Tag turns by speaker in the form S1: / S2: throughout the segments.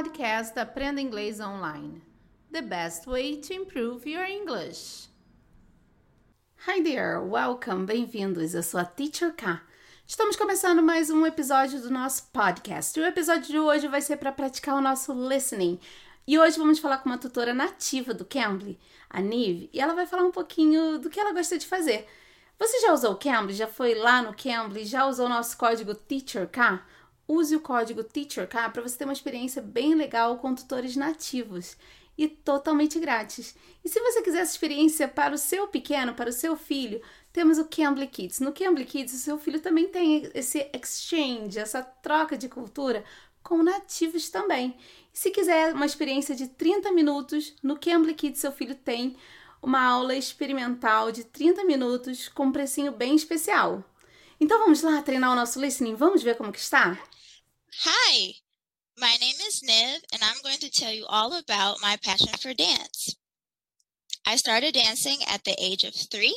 S1: podcast Aprenda Inglês Online. The best way to improve your English. Hi there, welcome, bem-vindos. Eu sou a Teacher K. Estamos começando mais um episódio do nosso podcast. O episódio de hoje vai ser para praticar o nosso listening. E hoje vamos falar com uma tutora nativa do Cambly, a Nive, e ela vai falar um pouquinho do que ela gosta de fazer. Você já usou o Cambly? Já foi lá no Cambly? Já usou o nosso código TEACHERK? Use o código TEACHERK para você ter uma experiência bem legal com tutores nativos e totalmente grátis. E se você quiser essa experiência para o seu pequeno, para o seu filho, temos o Cambly Kids. No Cambly Kids, o seu filho também tem esse exchange, essa troca de cultura com nativos também. E se quiser uma experiência de 30 minutos, no Cambly Kids seu filho tem uma aula experimental de 30 minutos com um precinho bem especial. Então vamos lá treinar o nosso listening? Vamos ver como que está?
S2: Hi, my name is Niv, and I'm going to tell you all about my passion for dance. I started dancing at the age of three.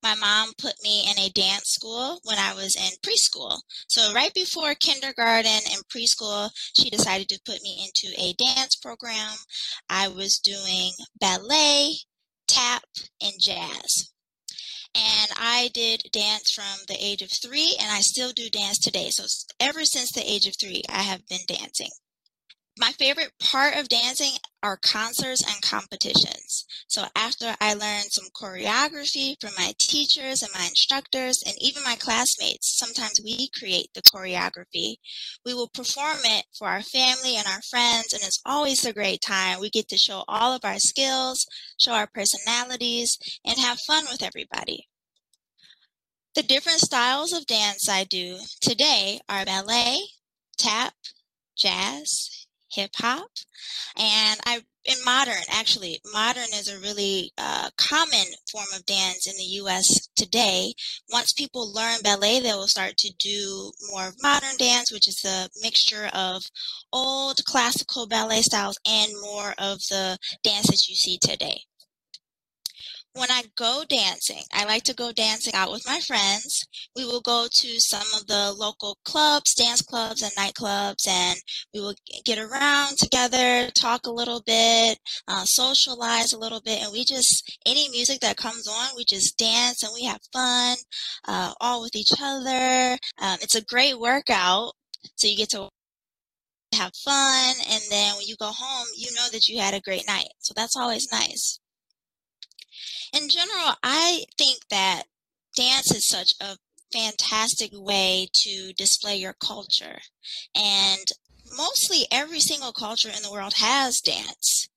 S2: My mom put me in a dance school when I was in preschool. So, right before kindergarten and preschool, she decided to put me into a dance program. I was doing ballet, tap, and jazz. I did dance from the age of three, and I still do dance today. So ever since the age of three, I have been dancing. My favorite part of dancing are concerts and competitions. So after I learned some choreography from my teachers and my instructors and even my classmates, sometimes we create the choreography. We will perform it for our family and our friends, and it's always a great time. We get to show all of our skills, show our personalities, and have fun with everybody. The different styles of dance I do today are ballet, tap, jazz, hip hop. And I, in modern, actually, modern is a really uh, common form of dance in the US today. Once people learn ballet, they will start to do more modern dance, which is a mixture of old classical ballet styles and more of the dance that you see today when I go dancing, I like to go dancing out with my friends. We will go to some of the local clubs, dance clubs, and nightclubs, and we will get around together, talk a little bit, uh, socialize a little bit, and we just, any music that comes on, we just dance and we have fun, uh, all with each other. Um, it's a great workout, so you get to have fun, and then when you go home, you know that you had a great night. So that's always nice in general, I think that dance is such a fantastic way to display your culture. And mostly every single culture in the world has dance.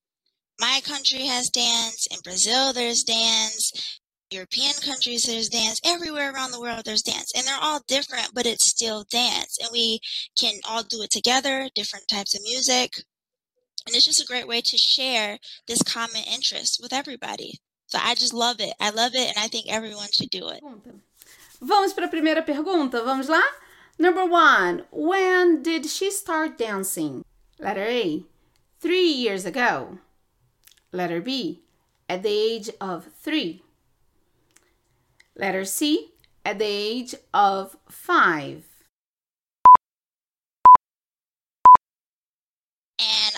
S2: My country has dance. In Brazil, there's dance. European countries, there's dance. Everywhere around the world, there's dance. And they're all different, but it's still dance. And we can all do it together, different types of music. And it's just a great way to share this common interest with everybody. So I just love it. I love it and I think everyone should do it.
S1: Vamos para a primeira pergunta. Vamos lá? Number one. When did she start dancing? Letter A. Three years ago. Letter B. At the age of three. Letter C. At the age of five.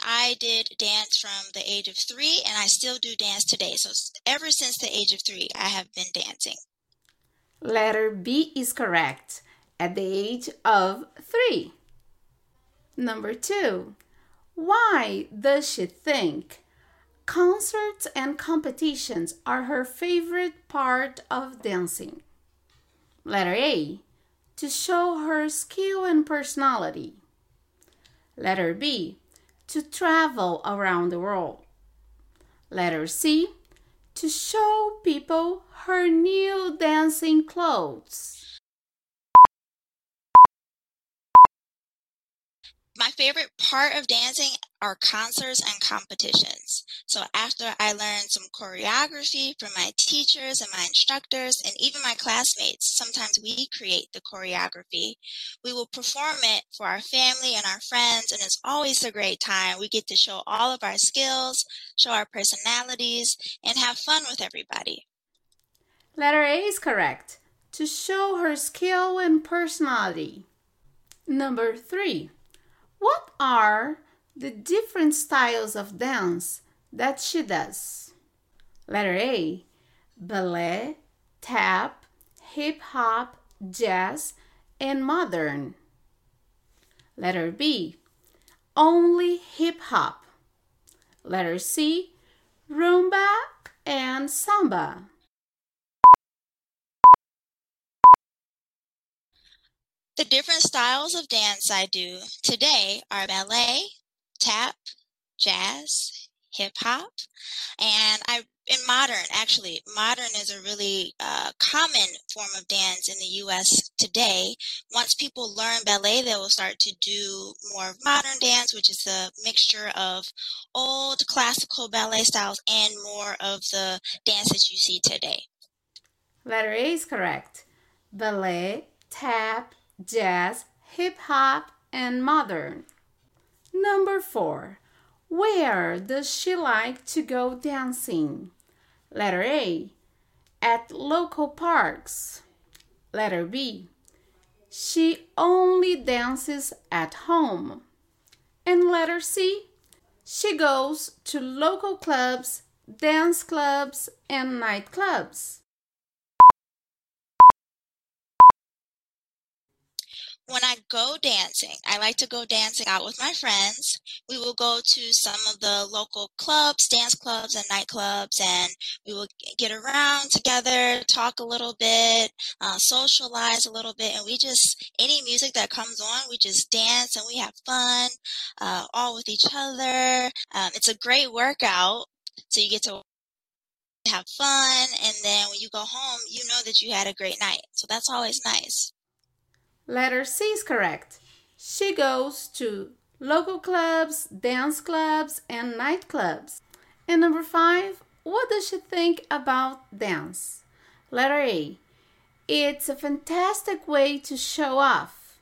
S2: I did dance from the age of three, and I still do dance today. So ever since the age of three, I have been dancing.
S1: Letter B is correct. At the age of three. Number two. Why does she think concerts and competitions are her favorite part of dancing? Letter A. To show her skill and personality. Letter B to travel around the world. Letter C, to show people her new dancing clothes.
S2: My favorite part of dancing are concerts and competitions. So after I learned some choreography from my teachers and my instructors and even my classmates, sometimes we create the choreography. We will perform it for our family and our friends and it's always a great time. We get to show all of our skills, show our personalities and have fun with everybody.
S1: Letter A is correct. To show her skill and personality. Number 3. What are the different styles of dance that she does. Letter A ballet, tap, hip hop, jazz, and modern. Letter B only hip hop. Letter C rumba and samba.
S2: The different styles of dance I do today are ballet, tap, jazz, hip hop, and I in modern actually modern is a really uh, common form of dance in the U.S. today. Once people learn ballet, they will start to do more modern dance, which is a mixture of old classical ballet styles and more of the dance that you see today.
S1: A is correct. Ballet, tap, jazz, hip hop, and modern. Number four. Where does she like to go dancing? Letter A. At local parks. Letter B. She only dances at home. And letter C. She goes to local clubs, dance clubs, and nightclubs.
S2: When I go dancing, I like to go dancing out with my friends. We will go to some of the local clubs, dance clubs, and nightclubs, and we will get around together, talk a little bit, uh, socialize a little bit, and we just, any music that comes on, we just dance and we have fun, uh, all with each other. Um, it's a great workout, so you get to have fun, and then when you go home, you know that you had a great night. So that's always nice.
S1: Letter C is correct. She goes to local clubs, dance clubs, and nightclubs. And number five, what does she think about dance? Letter A, it's a fantastic way to show off.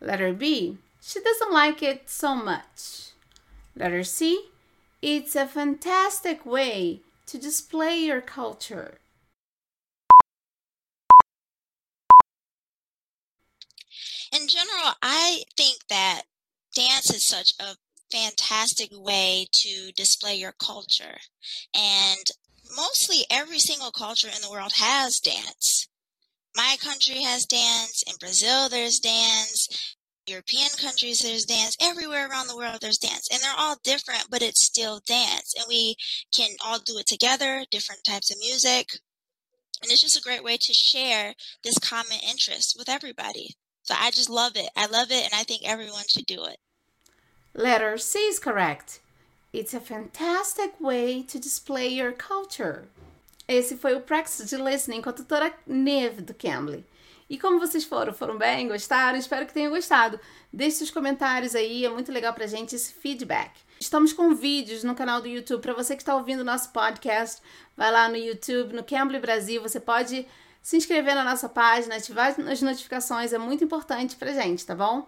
S1: Letter B, she doesn't like it so much. Letter C, it's a fantastic way to display your culture.
S2: In general, I think that dance is such a fantastic way to display your culture. And mostly every single culture in the world has dance. My country has dance. In Brazil, there's dance. European countries, there's dance. Everywhere around the world, there's dance. And they're all different, but it's still dance. And we can all do it together, different types of music. And it's just a great way to share this common interest with everybody. So I just love it. I love it, and I think everyone should do it.
S1: Letter C is correct. It's a fantastic way to display your culture. Esse foi o Practice de Listening com a tutora Neve do Cambly. E como vocês foram? Foram bem? Gostaram? Espero que tenham gostado. Deixe seus comentários aí, é muito legal pra gente esse feedback. Estamos com vídeos no canal do YouTube. Para você que está ouvindo o nosso podcast, vai lá no YouTube, no Cambly Brasil. Você pode se inscrever na nossa página, ativar as notificações, é muito importante pra gente, tá bom?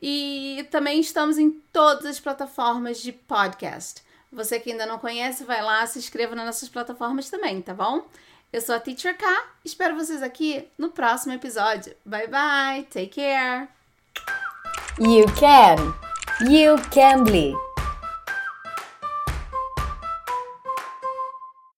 S1: E também estamos em todas as plataformas de podcast. Você que ainda não conhece, vai lá, se inscreva nas nossas plataformas também, tá bom? Eu sou a Teacher K, espero vocês aqui no próximo episódio. Bye bye, take care!
S3: You can! You can be!